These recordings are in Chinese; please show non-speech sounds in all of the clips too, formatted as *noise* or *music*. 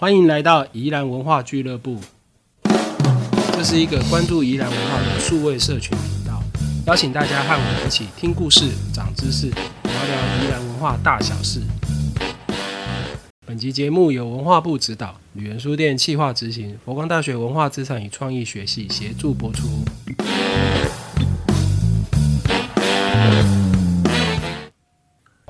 欢迎来到宜兰文化俱乐部，这是一个关注宜兰文化的数位社群频道，邀请大家和我们一起听故事、长知识，聊聊宜兰文化大小事。本集节目由文化部指导，旅人书店企划执行，佛光大学文化资产与创意学系协助播出。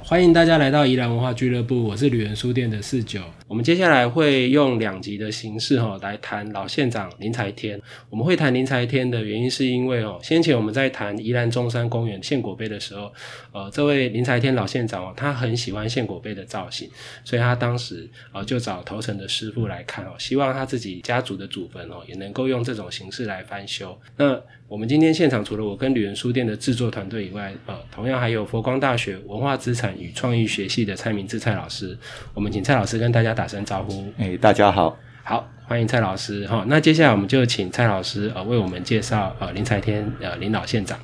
欢迎大家来到宜兰文化俱乐部，我是旅人书店的四九。我们接下来会用两集的形式哈来谈老县长林才天。我们会谈林才天的原因是因为哦，先前我们在谈宜兰中山公园献果杯的时候，呃，这位林才天老县长哦，他很喜欢献果杯的造型，所以他当时呃就找头城的师傅来看哦，希望他自己家族的祖坟哦也能够用这种形式来翻修。那我们今天现场除了我跟旅人书店的制作团队以外，呃，同样还有佛光大学文化资产与创意学系的蔡明志蔡老师。我们请蔡老师跟大家打声招呼。哎，大家好，好，欢迎蔡老师哈。那接下来我们就请蔡老师呃为我们介绍呃林才天呃林老县长。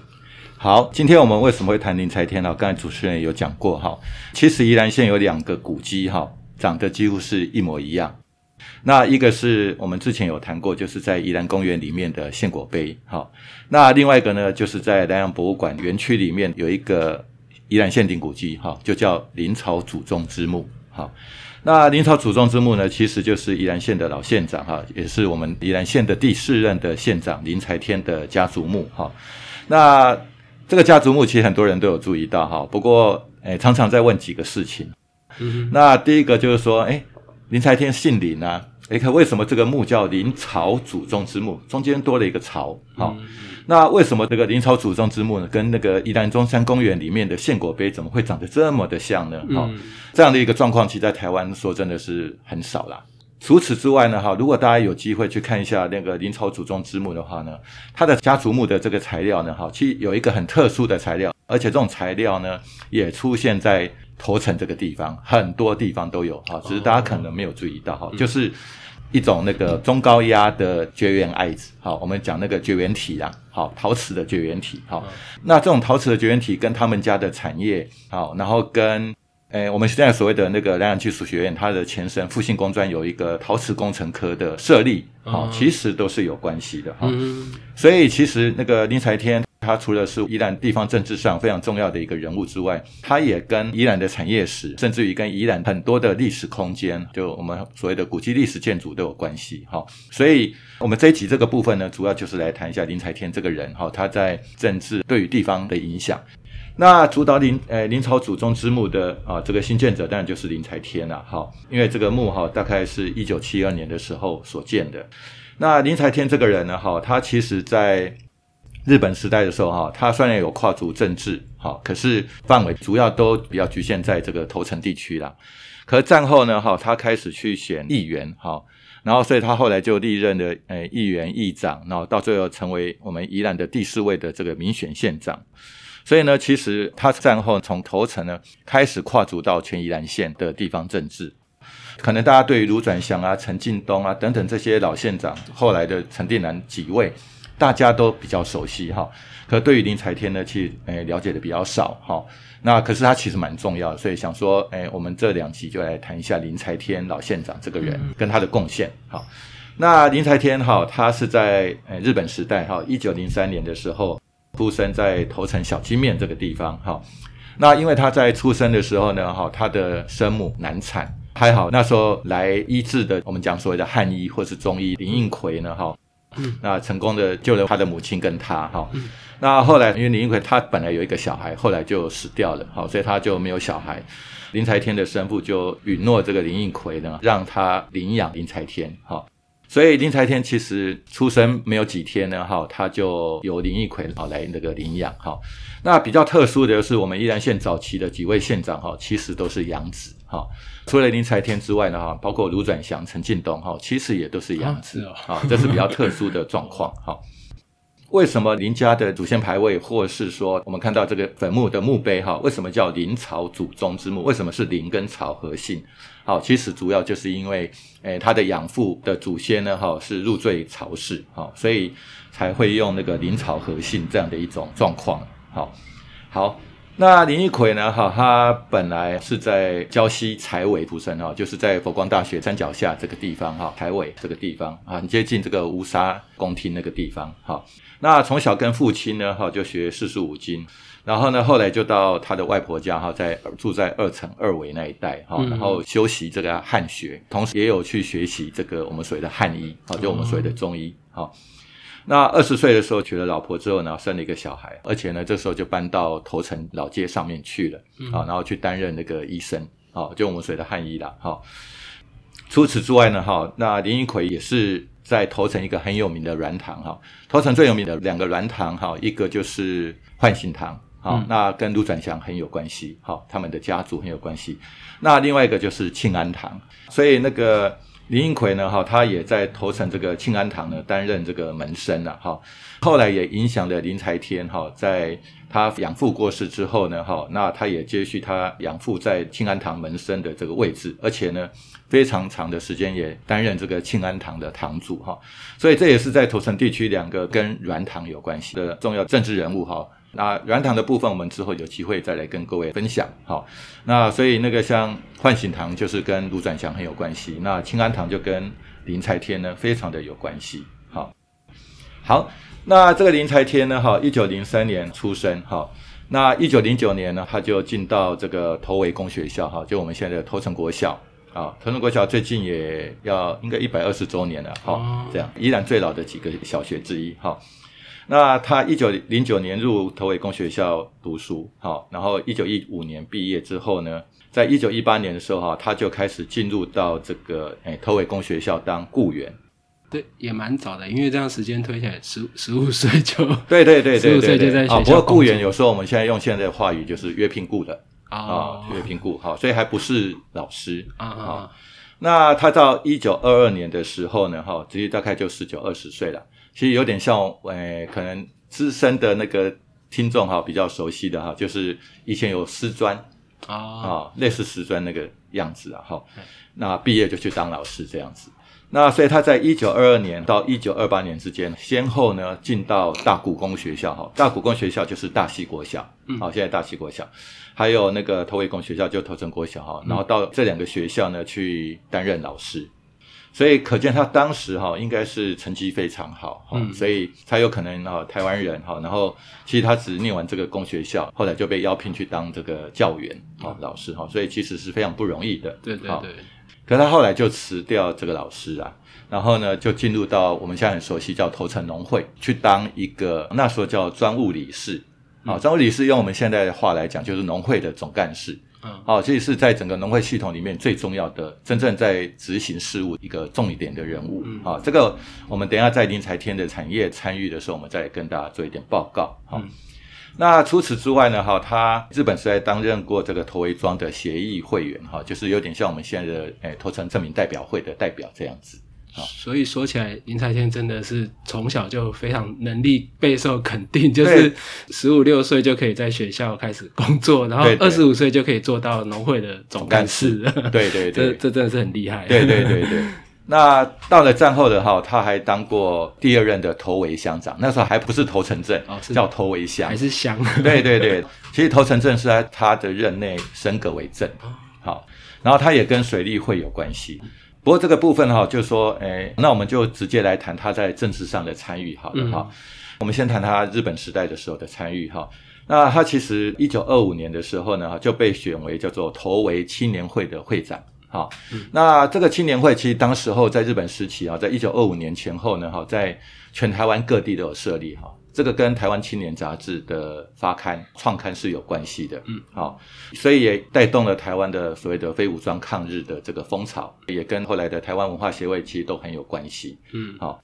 好，今天我们为什么会谈林才天呢？刚才主持人有讲过哈，其实宜兰县有两个古迹哈，长得几乎是一模一样。那一个是我们之前有谈过，就是在宜兰公园里面的献果碑，好。那另外一个呢，就是在南洋博物馆园区里面有一个宜兰县定古迹，哈，就叫林朝祖宗之墓，好。那林朝祖宗之墓呢，其实就是宜兰县的老县长，哈，也是我们宜兰县的第四任的县长林才天的家族墓，哈。那这个家族墓其实很多人都有注意到，哈。不过，诶，常常在问几个事情。嗯。那第一个就是说，诶，林才天姓林啊。你看，为什么这个墓叫林朝祖宗之墓？中间多了一个朝，好，那为什么这个林朝祖宗之墓呢？跟那个宜兰中山公园里面的献果碑怎么会长得这么的像呢？哈，这样的一个状况，其实在台湾说真的是很少啦。除此之外呢，哈，如果大家有机会去看一下那个林朝祖宗之墓的话呢，它的家族墓的这个材料呢，哈，其实有一个很特殊的材料，而且这种材料呢，也出现在。头城这个地方很多地方都有哈，只是大家可能没有注意到哈，就是一种那个中高压的绝缘艾子，好，我们讲那个绝缘体啊，好，陶瓷的绝缘体，好，那这种陶瓷的绝缘体跟他们家的产业，好，然后跟诶我们现在所谓的那个南洋技术学院，它的前身复兴工专有一个陶瓷工程科的设立，好，其实都是有关系的哈，所以其实那个林才天。他除了是宜兰地方政治上非常重要的一个人物之外，他也跟宜兰的产业史，甚至于跟宜兰很多的历史空间，就我们所谓的古迹历史建筑都有关系。哈，所以我们这一集这个部分呢，主要就是来谈一下林才天这个人，哈，他在政治对于地方的影响。那主导林呃林朝祖宗之墓的啊这个新建者，当然就是林才天了。哈，因为这个墓哈大概是一九七二年的时候所建的。那林才天这个人呢，哈，他其实在日本时代的时候，哈，他虽然有跨足政治，哈，可是范围主要都比较局限在这个头城地区啦。可是战后呢，哈，他开始去选议员，哈，然后所以他后来就历任的诶议员、议长，然后到最后成为我们宜兰的第四位的这个民选县长。所以呢，其实他战后从头城呢开始跨足到全宜兰县的地方政治。可能大家对于卢转祥啊、陈进东啊等等这些老县长，后来的陈定南几位。大家都比较熟悉哈，可对于林才天呢，其实诶了解的比较少哈。那可是他其实蛮重要的，所以想说，诶，我们这两集就来谈一下林才天老县长这个人跟他的贡献。好，那林才天哈，他是在诶日本时代哈，一九零三年的时候出生在头城小金面这个地方哈。那因为他在出生的时候呢，哈，他的生母难产，还好那时候来医治的，我们讲所谓的汉医或是中医林应奎呢，哈。那成功的救了他的母亲跟他哈，那后来因为林应奎他本来有一个小孩，后来就死掉了，好，所以他就没有小孩。林才天的生父就允诺这个林应奎呢，让他领养林才天，哈，所以林才天其实出生没有几天呢，哈，他就由林应奎好来那个领养，哈。那比较特殊的就是我们宜兰县早期的几位县长，哈，其实都是养子，哈。除了林才天之外呢，哈，包括卢转祥、陈进东，哈，其实也都是养子，啊，这是比较特殊的状况，哈。为什么林家的祖先牌位，或是说我们看到这个坟墓的墓碑，哈，为什么叫林朝祖宗之墓？为什么是林跟朝合姓？好，其实主要就是因为，诶，他的养父的祖先呢，哈，是入赘朝氏，哈，所以才会用那个林朝合姓这样的一种状况，好，好。那林一奎呢？哈，他本来是在礁溪财尾出生哈，就是在佛光大学山脚下这个地方哈，财尾这个地方啊，很接近这个乌沙宫廷那个地方哈。那从小跟父亲呢哈就学四书五经，然后呢后来就到他的外婆家哈，在住在二层二围那一带哈，然后修习这个汉学，同时也有去学习这个我们所谓的汉医，好，就我们所谓的中医好。那二十岁的时候娶了老婆之后呢，生了一个小孩，而且呢，这时候就搬到头城老街上面去了，啊，然后去担任那个医生，啊，就我们所谓的汉医啦，哈。除此之外呢，哈，那林一奎也是在头城一个很有名的软堂，哈，头城最有名的两个软堂，哈，一个就是唤醒堂，好，那跟卢转祥很有关系，好，他们的家族很有关系。那另外一个就是庆安堂，所以那个。林应奎呢，哈，他也在头城这个庆安堂呢担任这个门生了，哈。后来也影响了林才天，哈，在他养父过世之后呢，哈，那他也接续他养父在庆安堂门生的这个位置，而且呢，非常长的时间也担任这个庆安堂的堂主，哈。所以这也是在头城地区两个跟软堂有关系的重要政治人物，哈。那软糖的部分，我们之后有机会再来跟各位分享。好，那所以那个像唤醒堂就是跟卢转祥很有关系，那清安堂就跟林才天呢非常的有关系。好，好，那这个林才天呢，哈，一九零三年出生，哈，那一九零九年呢，他就进到这个头围工学校，哈，就我们现在的头城国小，啊，头城国小最近也要应该一百二十周年了，哈，这样依然最老的几个小学之一，哈。那他一九零九年入头尾工学校读书，好，然后一九一五年毕业之后呢，在一九一八年的时候哈，他就开始进入到这个诶头尾工学校当雇员。对，也蛮早的，因为这样时间推起来，十十五岁就 *laughs* 对对对对十五岁就在学校。不过雇员有时候我们现在用现在的话语就是约聘雇的啊，约聘雇好，所以还不是老师啊啊。那他到一九二二年的时候呢，哈，直接大概就十九二十岁了。其实有点像，诶，可能资深的那个听众哈，比较熟悉的哈，就是以前有师专啊，啊，类似师专那个样子啊，哈，那毕业就去当老师这样子。那所以他在一九二二年到一九二八年之间，先后呢进到大古工学校哈，大古工学校就是大西国小，好，现在大西国小，还有那个头尾工学校就头城国小哈，然后到这两个学校呢去担任老师。所以可见他当时哈应该是成绩非常好哈，所以才有可能哈台湾人哈，然后其实他只念完这个工学校，后来就被邀聘去当这个教员哈老师哈，所以其实是非常不容易的。对对对。可他后来就辞掉这个老师啊，然后呢就进入到我们现在很熟悉叫头城农会去当一个那时候叫专务理事啊，专务理事用我们现在的话来讲就是农会的总干事。好，这是在整个农会系统里面最重要的，真正在执行事务一个重点的人物。嗯好，这个我们等一下在林财天的产业参与的时候，我们再跟大家做一点报告。好，那除此之外呢？哈，他日本是在担任过这个头围庄的协议会员，哈，就是有点像我们现在的诶头城证明代表会的代表这样子。所以说起来，林才天真的是从小就非常能力备受肯定，*laughs* 就是十五六岁就可以在学校开始工作，然后二十五岁就可以做到农会的总干事。*laughs* 对对对，这这真的是很厉害。对对对对。*laughs* 那到了战后的哈，他还当过第二任的头围乡长，那时候还不是头城镇，叫头围乡，还是乡。对对对，其实头城镇是在他的任内升格为镇。好，然后他也跟水利会有关系。不过这个部分哈，就是说，诶，那我们就直接来谈他在政治上的参与，好了哈。我们先谈他日本时代的时候的参与哈。那他其实一九二五年的时候呢，就被选为叫做头围青年会的会长，好。那这个青年会其实当时候在日本时期啊，在一九二五年前后呢，哈，在全台湾各地都有设立哈。这个跟台湾青年杂志的发刊创刊是有关系的，嗯，好，所以也带动了台湾的所谓的非武装抗日的这个风潮，也跟后来的台湾文化协会其实都很有关系，嗯，好，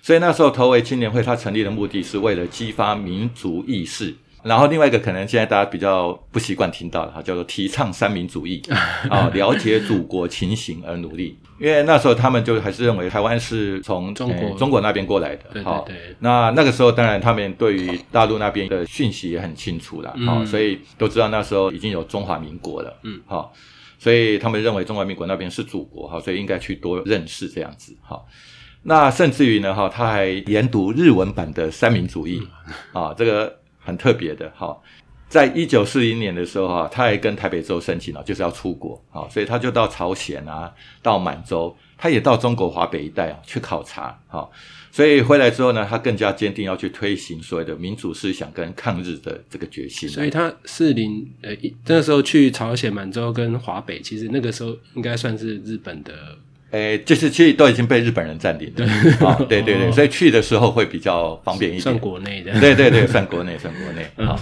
所以那时候头为青年会，它成立的目的是为了激发民族意识。然后另外一个可能现在大家比较不习惯听到的哈，叫做提倡三民主义啊，*laughs* 了解祖国情形而努力。因为那时候他们就还是认为台湾是从中国中国那边过来的，好，那那个时候当然他们对于大陆那边的讯息也很清楚了，好，所以都知道那时候已经有中华民国了，嗯，好，所以他们认为中华民国那边是祖国，哈，所以应该去多认识这样子，哈。那甚至于呢，哈，他还研读日文版的三民主义啊，这个。很特别的哈，在一九四零年的时候哈，他还跟台北州申请了，就是要出国啊，所以他就到朝鲜啊，到满洲，他也到中国华北一带啊去考察哈。所以回来之后呢，他更加坚定要去推行所谓的民主思想跟抗日的这个决心。所以他四零呃，那时候去朝鲜、满洲跟华北，其实那个时候应该算是日本的。诶，就是其实都已经被日本人占领了，啊，*laughs* 对对对，所以去的时候会比较方便一点，算国内的，对对对，算国内，算国内。好，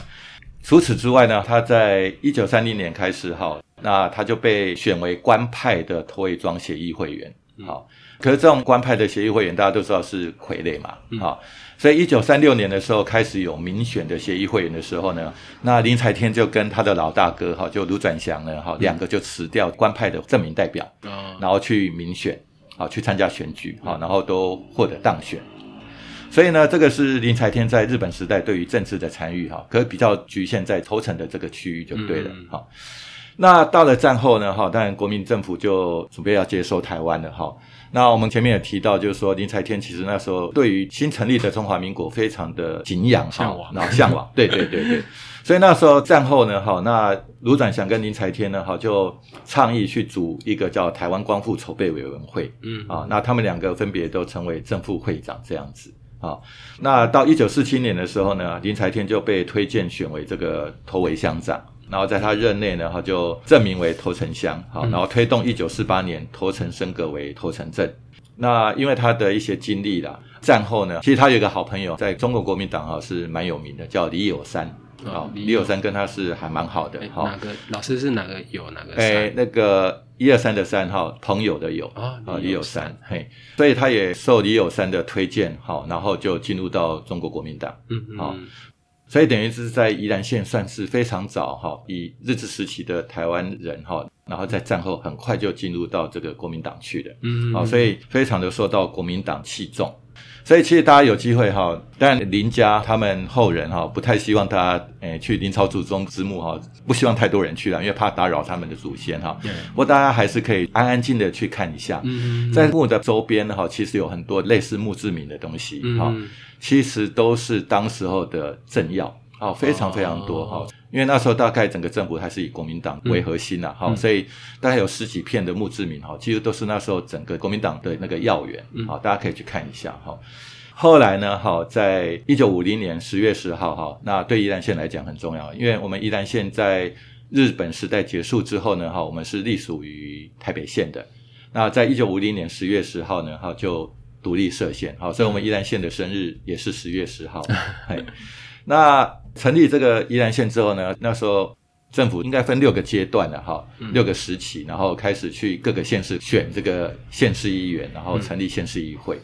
除此之外呢，他在一九三零年开始，哈，那他就被选为官派的托伪装协议会员，好，可是这种官派的协议会员，大家都知道是傀儡嘛，好。所以，一九三六年的时候开始有民选的协议会员的时候呢，那林才天就跟他的老大哥哈，就卢转祥呢哈，两个就辞掉官派的证明代表，然后去民选，好去参加选举，好，然后都获得当选。所以呢，这个是林才天在日本时代对于政治的参与哈，可比较局限在头城的这个区域就对了哈。那到了战后呢哈，当然国民政府就准备要接收台湾了哈。那我们前面也提到，就是说林才天其实那时候对于新成立的中华民国非常的敬仰、向往，然后向往，*laughs* 对对对对。所以那时候战后呢，哈，那卢展祥跟林才天呢，哈，就倡议去组一个叫台湾光复筹备委员会，嗯啊，那他们两个分别都成为正副会长这样子啊。那到一九四七年的时候呢，林才天就被推荐选为这个头尾乡长。然后在他任内呢，他就证明为头城乡，好，然后推动一九四八年头城升格为头城镇。那因为他的一些经历啦，战后呢，其实他有一个好朋友，在中国国民党哈是蛮有名的，叫李友山。好，李友山跟他是还蛮好的。好，哪个老师是哪个友哪个？哎，那个一二三的三哈朋友的友啊，李友山。嘿，所以他也受李友山的推荐，好，然后就进入到中国国民党。嗯嗯。好。所以等于是在宜兰县算是非常早哈，以日治时期的台湾人哈，然后在战后很快就进入到这个国民党去的，嗯，好，所以非常的受到国民党器重。所以其实大家有机会哈，但林家他们后人哈不太希望大家诶去林朝祖宗之墓哈，不希望太多人去了，因为怕打扰他们的祖先哈。不过大家还是可以安安静的去看一下，在墓的周边哈，其实有很多类似墓志铭的东西哈。其实都是当时候的政要，哦，非常非常多哈。因为那时候大概整个政府还是以国民党为核心呐，好，所以大概有十几片的墓志铭哈，其实都是那时候整个国民党的那个要员，好，大家可以去看一下哈。后来呢，哈，在一九五零年十月十号哈，那对宜兰县来讲很重要，因为我们宜兰县在日本时代结束之后呢，哈，我们是隶属于台北县的。那在一九五零年十月十号呢，哈就。独立设县，好，所以我们宜兰县的生日也是十月十号。*laughs* 那成立这个宜兰县之后呢，那时候政府应该分六个阶段的哈，六个时期，然后开始去各个县市选这个县市议员，然后成立县市议会。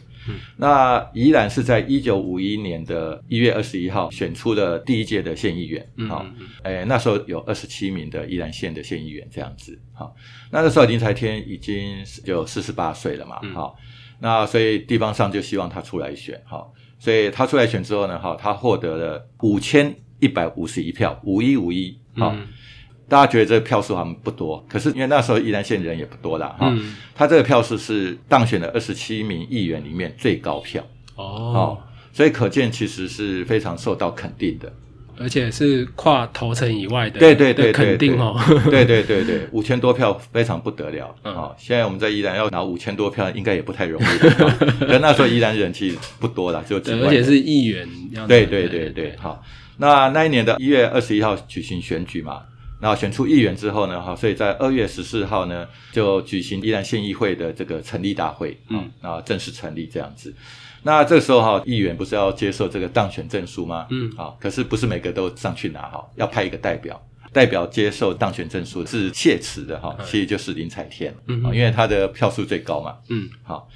那宜兰是在一九五一年的一月二十一号选出了第一届的县议员，好，哎，那时候有二十七名的宜兰县的县议员这样子，好，那那时候林才天已经有四十八岁了嘛，好。那所以地方上就希望他出来选，哈，所以他出来选之后呢，哈，他获得了五千一百五十一票，五一五一，哈，大家觉得这个票数好像不多，可是因为那时候宜兰县人也不多啦，哈，他这个票数是当选的二十七名议员里面最高票，哦，所以可见其实是非常受到肯定的。而且是跨头层以外的，对对对，肯定哦，*laughs* 对对对对，五千多票非常不得了啊！现在我们在宜兰要拿五千多票，应该也不太容易。*laughs* 但那时候宜兰人其实不多了，就而且是议员。对对对对，好。那那一年的一月二十一号举行选举嘛，然后选出议员之后呢，哈，所以在二月十四号呢就举行宜兰县议会的这个成立大会，嗯，然后正式成立这样子。那这时候哈，议员不是要接受这个当选证书吗？嗯，好，可是不是每个都上去拿哈，要派一个代表，代表接受当选证书是谢辞的哈，其实就是林彩天，嗯，因为他的票数最高嘛，嗯，好，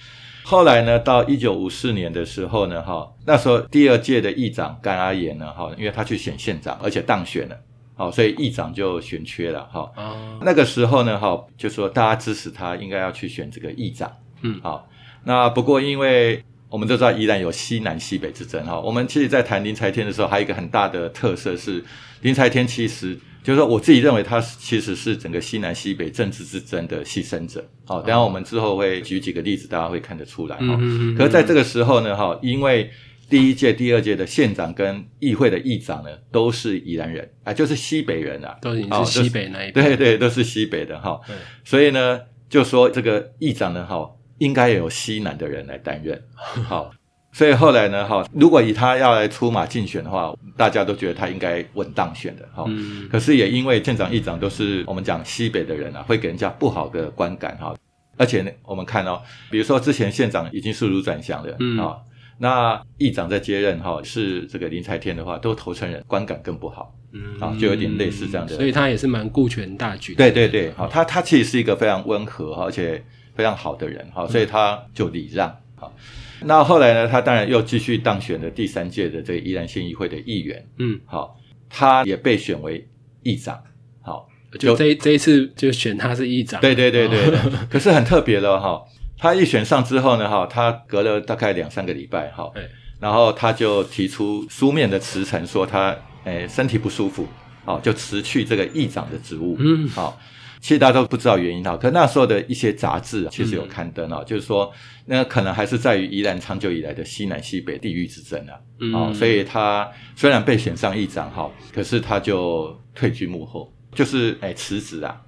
后来呢，到一九五四年的时候呢，哈，那时候第二届的议长甘阿言呢，哈，因为他去选县长，而且当选了，好，所以议长就选缺了，哈，哦，那个时候呢，哈，就说大家支持他，应该要去选这个议长，嗯，好，那不过因为我们都知道宜兰有西南西北之争哈。我们其实，在谈林财天的时候，还有一个很大的特色是，林财天其实就是说，我自己认为他其实是整个西南西北政治之争的牺牲者。好，等下我们之后会举几个例子，大家会看得出来哈。可是在这个时候呢，哈，因为第一届、第二届的县长跟议会的议长呢，都是宜兰人啊，就是西北人啊，都是西北那一边。对对，都是西北的哈。对所以呢，就说这个议长呢，哈，应该有西南的人来担任。*laughs* 好，所以后来呢，哈，如果以他要来出马竞选的话，大家都觉得他应该稳当选的。哈，嗯，可是也因为县长、议长都是我们讲西北的人啊，会给人家不好的观感哈。而且呢，我们看到、比如说之前县长已经速如转向了，嗯啊，那议长在接任哈，是这个林才天的话，都投诚人，观感更不好。嗯啊就有点类似这样的所以他也是蛮顾全大局的。对对对，好，他他其实是一个非常温和而且非常好的人哈，所以他就礼让好。那后来呢，他当然又继续当选了第三届的这个宜兰县议会的议员，嗯，好，他也被选为议长，好，就这一这一次就选他是议长。对对对对，对。*laughs* 可是很特别了哈，他一选上之后呢，哈，他隔了大概两三个礼拜哈对，然后他就提出书面的辞呈，说他诶身体不舒服，好，就辞去这个议长的职务，嗯。好。其实大家都不知道原因哈，可那时候的一些杂志啊其实有刊登啊，就是说那可能还是在于宜兰长久以来的西南西北地域之争啊，嗯哦，所以他虽然被选上议长哈，可是他就退居幕后，就是哎辞职啊。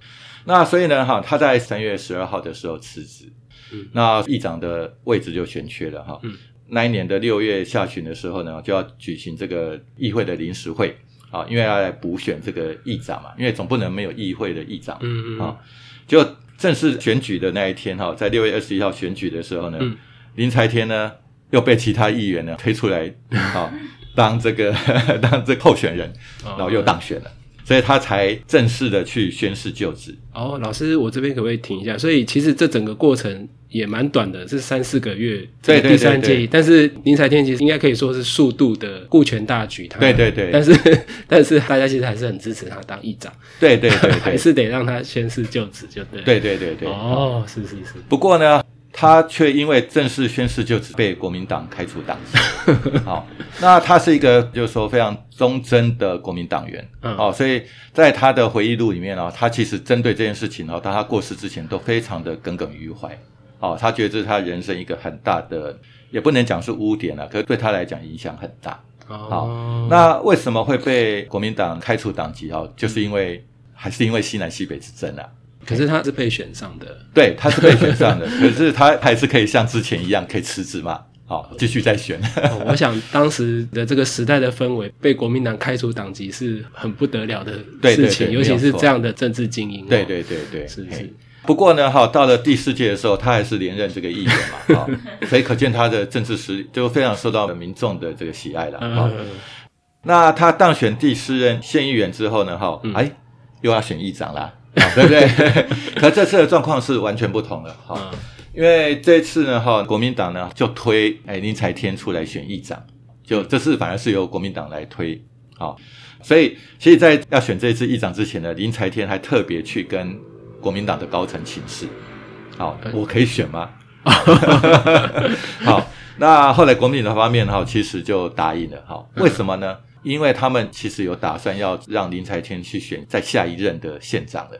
那所以呢哈，他在三月十二号的时候辞职，嗯那议长的位置就悬缺了哈。嗯那一年的六月下旬的时候呢，就要举行这个议会的临时会啊，因为要来补选这个议长嘛，因为总不能没有议会的议长。嗯嗯啊，就正式选举的那一天哈，在六月二十一号选举的时候呢，嗯林才天呢又被其他议员呢推出来啊，*laughs* 当这个当这个候选人，哦然后又当选了，所以他才正式的去宣誓就职。哦，老师，我这边可不可以停一下？所以其实这整个过程也蛮短的，是三四个月。对对第三对对届，但是林才天其实应该可以说是速度的顾全大局。他对对对但是 *laughs* 但是大家其实还是很支持他当议长，对对对 *laughs* 还是得让他宣誓就职，就对。，对对对对。哦，是是是，不过呢，他却因为正式宣誓就职被国民党开除党籍。*laughs* 好，那他是一个就是说非常忠贞的国民党员。嗯哦，所以在他的回忆录里面呢、他其实针对这件事情哦，当他过世之前都非常的耿耿于怀。哦，他觉得这是他人生一个很大的，也不能讲是污点了、可是对他来讲影响很大。哦，那为什么会被国民党开除党籍？哦，就是因为还是因为西南西北之争啊。可是他是被选上的，对，他是被选上的，*laughs* 可是他还是可以像之前一样可以辞职嘛，好，继续再选。哦我想当时的这个时代的氛围，被国民党开除党籍是很不得了的事情，对尤其是这样的政治精英、哦。对对对对，是嘿。是。不过呢，哈，到了第四届的时候，他还是连任这个议员嘛，*laughs* 哈，所以可见他的政治实力就非常受到民众的这个喜爱了。哈、嗯，那他当选第四任县议员之后呢，哈、嗯。哎，又要选议长啦，啊对不对？*laughs* 可这次的状况是完全不同的，哈、嗯因为这次呢，哈，国民党呢就推哎林才天出来选议长，就这次反而是由国民党来推，好、所以其实，在要选这次议长之前呢，林才天还特别去跟国民党的高层请示，好、我可以选吗？*laughs* 好，那后来国民党方面哈，其实就答应了，哈，为什么呢？因为他们其实有打算要让林才天去选在下一任的县长了，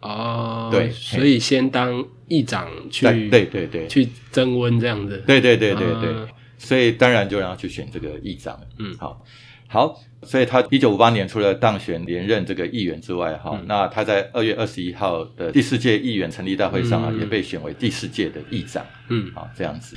哦，对所以先当议长去，对对对对。去增温这样子。对对对对对，啊。所以当然就让他去选这个议长了。嗯。好，好，所以他一九五八年除了当选连任这个议员之外，哈、嗯。那他在二月二十一号的第四届议员成立大会上啊，嗯。也被选为第四届的议长。嗯，好，这样子。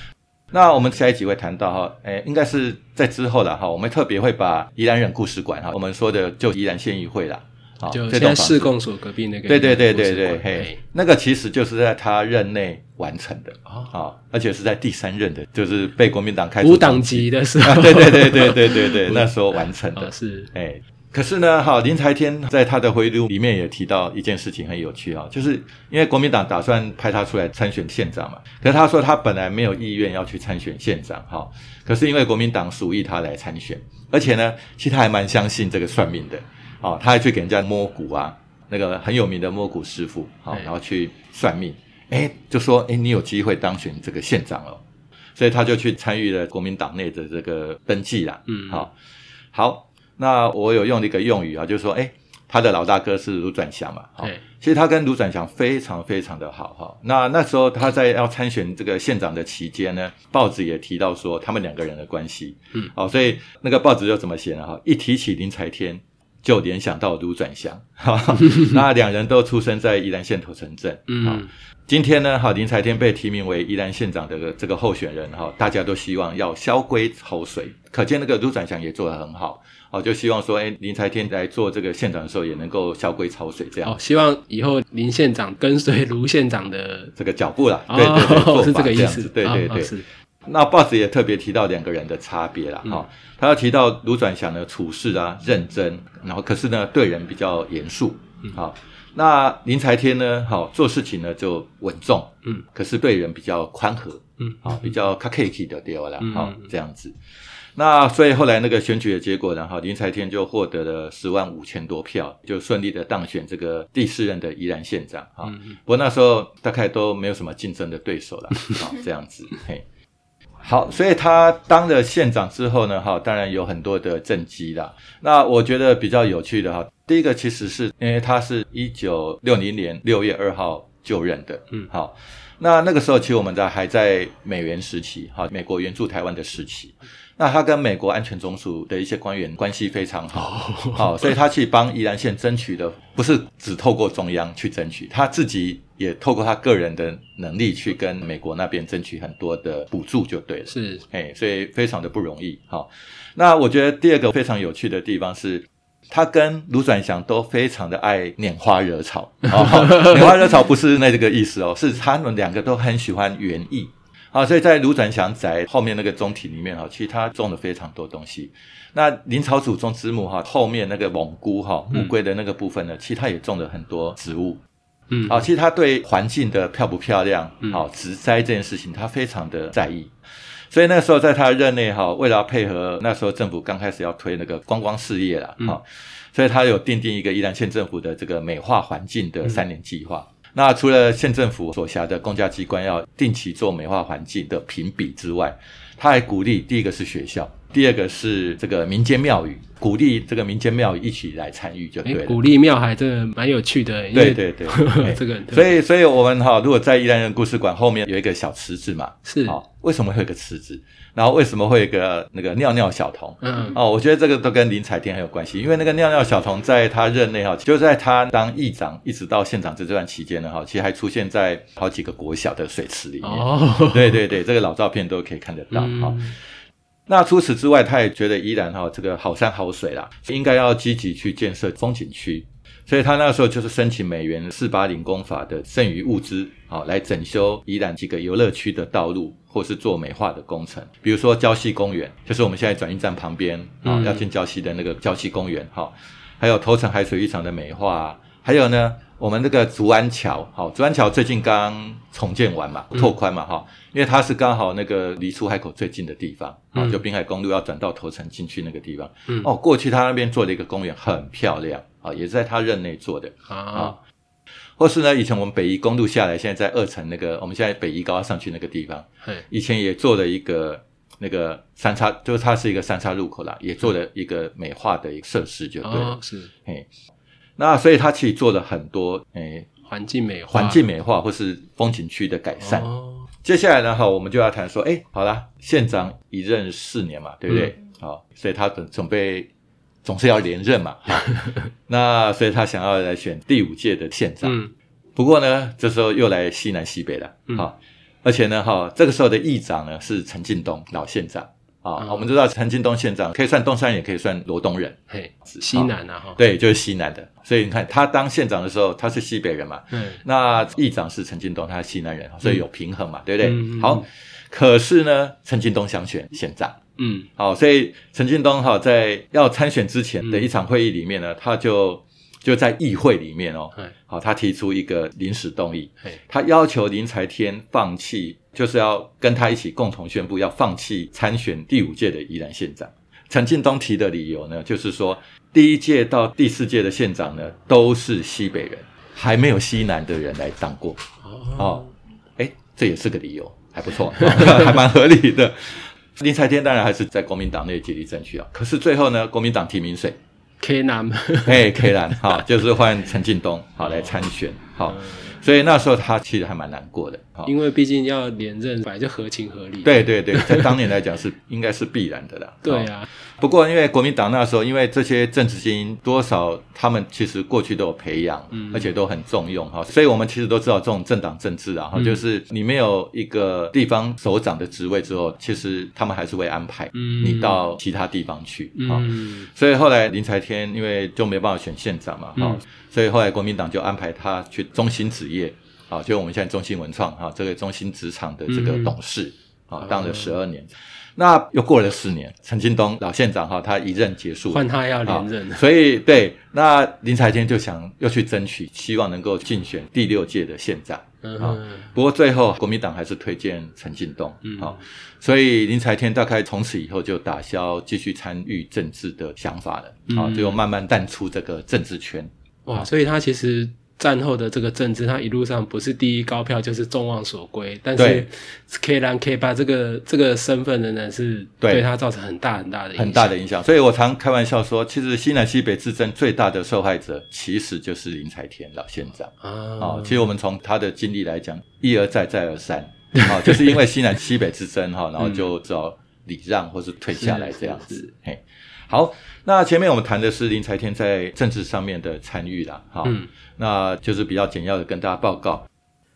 那我们下一集会谈到哈，诶，应该是在之后了哈，我们特别会把宜兰人故事馆哈，我们说的就宜兰县议会啦，好，就现在市公所隔壁那个，对对对对对，嘿，那个其实就是在他任内完成的哦。啊，而且是在第三任的，就是被国民党开除无党籍的时啊，候，对对对对对对对，*laughs* 那时候完成的哦，是。哎。可是呢，哈，林财天在他的回忆录里面也提到一件事情很有趣哈，就是因为国民党打算派他出来参选县长嘛，可是他说他本来没有意愿要去参选县长哈，可是因为国民党属意他来参选，而且呢，其实他还蛮相信这个算命的，哦，他还去给人家摸骨啊，那个很有名的摸骨师傅，好、对。然后去算命，哎，就说哎，你有机会当选这个县长了，所以他就去参与了国民党内的这个登记啦，嗯。好、好，那我有用了一个用语啊，就是说，哎，他的老大哥是卢转祥嘛，哈。对，其实他跟卢转祥非常非常的好哈。那那时候他在要参选这个县长的期间呢，报纸也提到说他们两个人的关系，嗯，好，所以那个报纸就怎么写呢？哈，一提起林才天，就联想到卢转祥，哈，*laughs* 那两人都出生在宜兰县头城镇，好嗯，今天呢，哈林才天被提名为宜兰县长的这个候选人，哈，大家都希望要萧规曹随，可见那个卢转祥也做得很好，哦，就希望说，哎，林才天来做这个县长的时候也能够萧规潮水这样、哦，希望以后林县长跟随卢县长的，这个脚步啦，对对对，是法这个意思，对对对。哦是，那报纸也特别提到两个人的差别啦，哈、他要提到卢转祥呢处事啊认真，然后可是呢对人比较严肃，好、那林才天呢，好做事情呢就稳重，嗯，可是对人比较宽和，嗯，好比较 k a k 的掉了，嗯。好这样子。那所以后来那个选举的结果呢，哈林才天就获得了十万五千多票，就顺利的当选这个第四任的宜兰县长，哈、嗯不过那时候大概都没有什么竞争的对手了，*laughs* 好这样子，嘿。好，所以他当了县长之后呢，哈，当然有很多的政绩啦。那我觉得比较有趣的哈，第一个其实是因为他是一九六零年六月二号就任的，嗯好，那那个时候其实我们在还在美元时期，哈，美国援助台湾的时期。那他跟美国安全总署的一些官员关系非常好，好，所以他去帮宜兰县争取的不是只透过中央去争取，他自己也透过他个人的能力去跟美国那边争取很多的补助就对了。是，哎，所以非常的不容易。好，那我觉得第二个非常有趣的地方是，他跟卢转祥都非常的爱拈花惹草。*laughs* 哦，拈花惹草不是那个意思哦，是他们两个都很喜欢园艺。啊，所以在卢转祥宅后面那个中庭里面哈，其实他种了非常多东西。那林朝祖宗之墓哈，后面那个蒙菇哈乌龟的那个部分呢，其实他也种了很多植物。嗯，啊，其实他对环境的漂不漂亮，嗯好、植栽这件事情，他非常的在意。所以那时候在他任内哈，为了要配合那时候政府刚开始要推那个观光事业啦，嗯、所以他有定定一个宜兰县政府的这个美化环境的三年计划。嗯那除了县政府所辖的公家机关要定期做美化环境的评比之外，他还鼓励第一个是学校，第二个是这个民间庙宇，鼓励这个民间庙宇一起来参与就哎对，了。鼓励庙还真的蛮有趣的，对对对，哎 *laughs* 这个 *laughs* 所以，所以我们哈，如果在宜兰人故事馆后面有一个小池子嘛，是，好，为什么会有一个池子？然后为什么会有一个那个尿尿小童？嗯，哦，我觉得这个都跟林彩天很有关系，因为那个尿尿小童在他任内哈，就在他当议长一直到县长这段期间呢哈，其实还出现在好几个国小的水池里面。哦，对对对，这个老照片都可以看得到哈。嗯那除此之外，他也觉得宜兰哈这个好山好水啦，应该要积极去建设风景区。所以他那时候就是申请美元四八零公法的剩余物资，好来整修宜兰几个游乐区的道路，或是做美化的工程，比如说礁溪公园，就是我们现在转运站旁边啊、嗯。要进礁溪的那个礁溪公园，哈，还有头城海水浴场的美化，还有呢，我们那个竹安桥，好，竹安桥最近刚重建完嘛，拓宽嘛，哈、因为它是刚好那个离出海口最近的地方，啊、嗯。就滨海公路要转到头城进去那个地方，嗯。哦，过去他那边做了一个公园，很漂亮，啊，也是在他任内做的，啊，或是呢，以前我们北宜公路下来，现在在二层那个，我们现在北宜高要上去那个地方，嘿，以前也做了一个那个三叉，就是它是一个三叉路口啦，也做了一个美化的一个设施，就对了。哦，是。嘿，那所以他其实做了很多诶环境美化，环境美化或是风景区的改善。哦，接下来呢，哈，我们就要谈说，哎，好啦，县长一任四年嘛，对不对？好、所以他准准备总是要连任嘛，好 *laughs* 那所以他想要来选第五届的县长。嗯，不过呢，这时候又来西南西北了，嗯。好、而且呢，哈，这个时候的议长呢是陈进东老县长啊、嗯。我们知道陈进东县长可以算东山人，也可以算罗东人，嘿，西南啊，哈，对，就是西南的。所以你看，他当县长的时候，他是西北人嘛，嗯，那议长是陈进东，他是西南人，所以有平衡嘛，对不对？嗯好，可是呢，陈进东想选县长。嗯，好，所以陈进东哈在要参选之前的一场会议里面呢，他就就在议会里面哦，嘿，好，他提出一个临时动议，嘿，他要求林才天放弃，就是要跟他一起共同宣布要放弃参选第五届的宜兰县长。陈进东提的理由呢，就是说第一届到第四届的县长呢都是西北人，还没有西南的人来当过哦，哦。哎，这也是个理由，还不错，*laughs* 还蛮合理的。林才天当然还是在国民党内竭力争取啊，可是最后呢，国民党提名谁？K 南，哎，K 南，好，就是换陈进东好来参选好。所以那时候他其实还蛮难过的，因为毕竟要连任，本来就合情合理。对对对，在当年来讲是应该是必然的啦。*laughs* 对啊，不过因为国民党那时候，因为这些政治精英多少他们其实过去都有培养，而且都很重用哈，所以我们其实都知道这种政党政治啊，哈，就是你没有一个地方首长的职位之后，其实他们还是会安排你到其他地方去啊。所以后来林才天因为就没办法选县长嘛，哈。所以后来国民党就安排他去中心职业，啊，就我们现在中心文创哈，这个中心职场的这个董事，啊，当了十二年。那又过了四年，陈金东老县长哈，他一任结束，换他要连任。所以对，那林才天就想又去争取，希望能够竞选第六届的县长。啊，不过最后国民党还是推荐陈进东。好，所以林才天大概从此以后就打消继续参与政治的想法了。啊，就慢慢淡出这个政治圈。哇，所以他其实战后的这个政治，他一路上不是第一高票，就是众望所归。但是 K 蓝 K 八这个这个身份仍然是对他造成很大很大的很大的影响。所以我常开玩笑说，其实西南西北之争最大的受害者，其实就是林才田老县长啊。其实我们从他的经历来讲，一而再再而三啊，就是因为西南西北之争哈，然后 *laughs* 就只好礼让或是退下来这样子。嘿，好。那前面我们谈的是林财天在政治上面的参与啦，哈，那就是比较简要的跟大家报告。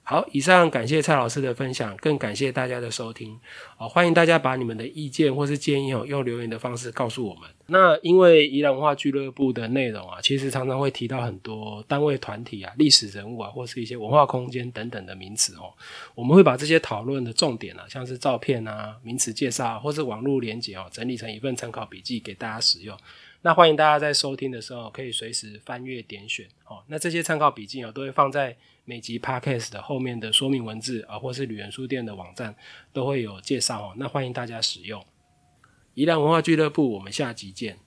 好，以上感谢蔡老师的分享，更感谢大家的收听。好，欢迎大家把你们的意见或是建议哦，用留言的方式告诉我们。那因为宜兰文化俱乐部的内容啊，其实常常会提到很多单位、团体啊、历史人物啊，或是一些文化空间等等的名词哦。我们会把这些讨论的重点啊，像是照片啊、名词介绍或是网络连结哦，整理成一份参考笔记给大家使用。那欢迎大家在收听的时候可以随时翻阅点选哦。那这些参考笔记哦，都会放在每集 podcast 的后面的说明文字啊，或是旅人书店的网站都会有介绍哦。那欢迎大家使用。宜兰文化俱乐部，我们下集见。